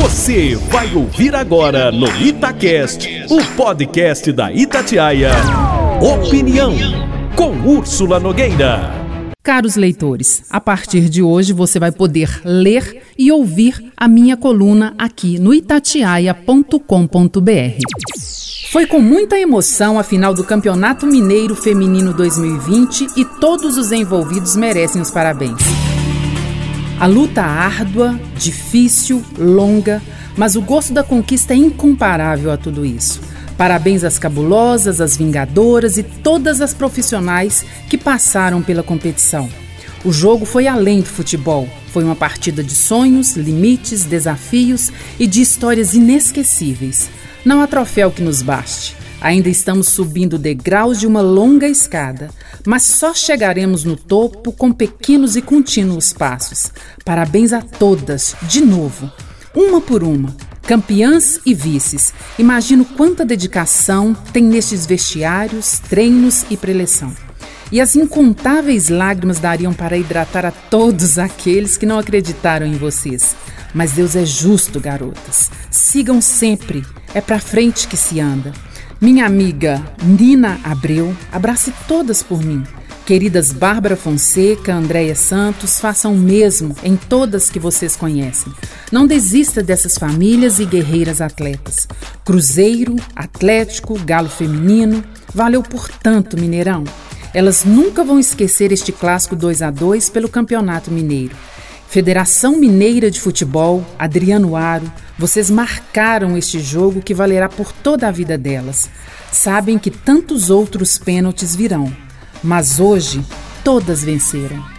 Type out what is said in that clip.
Você vai ouvir agora no Itacast, o podcast da Itatiaia. Opinião com Úrsula Nogueira. Caros leitores, a partir de hoje você vai poder ler e ouvir a minha coluna aqui no itatiaia.com.br. Foi com muita emoção a final do Campeonato Mineiro Feminino 2020 e todos os envolvidos merecem os parabéns. A luta árdua, difícil, longa, mas o gosto da conquista é incomparável a tudo isso. Parabéns às cabulosas, às vingadoras e todas as profissionais que passaram pela competição. O jogo foi além do futebol. Foi uma partida de sonhos, limites, desafios e de histórias inesquecíveis. Não há troféu que nos baste. Ainda estamos subindo degraus de uma longa escada, mas só chegaremos no topo com pequenos e contínuos passos. Parabéns a todas, de novo, uma por uma, campeãs e vices. Imagino quanta dedicação tem nestes vestiários, treinos e preleção. E as incontáveis lágrimas dariam para hidratar a todos aqueles que não acreditaram em vocês. Mas Deus é justo, garotas. Sigam sempre. É para frente que se anda. Minha amiga Nina Abreu, abrace todas por mim. Queridas Bárbara Fonseca, Andréia Santos, façam o mesmo em todas que vocês conhecem. Não desista dessas famílias e guerreiras atletas. Cruzeiro, Atlético, Galo Feminino, valeu por tanto, Mineirão. Elas nunca vão esquecer este clássico 2 a 2 pelo Campeonato Mineiro. Federação Mineira de Futebol, Adriano Aro, vocês marcaram este jogo que valerá por toda a vida delas. Sabem que tantos outros pênaltis virão, mas hoje todas venceram.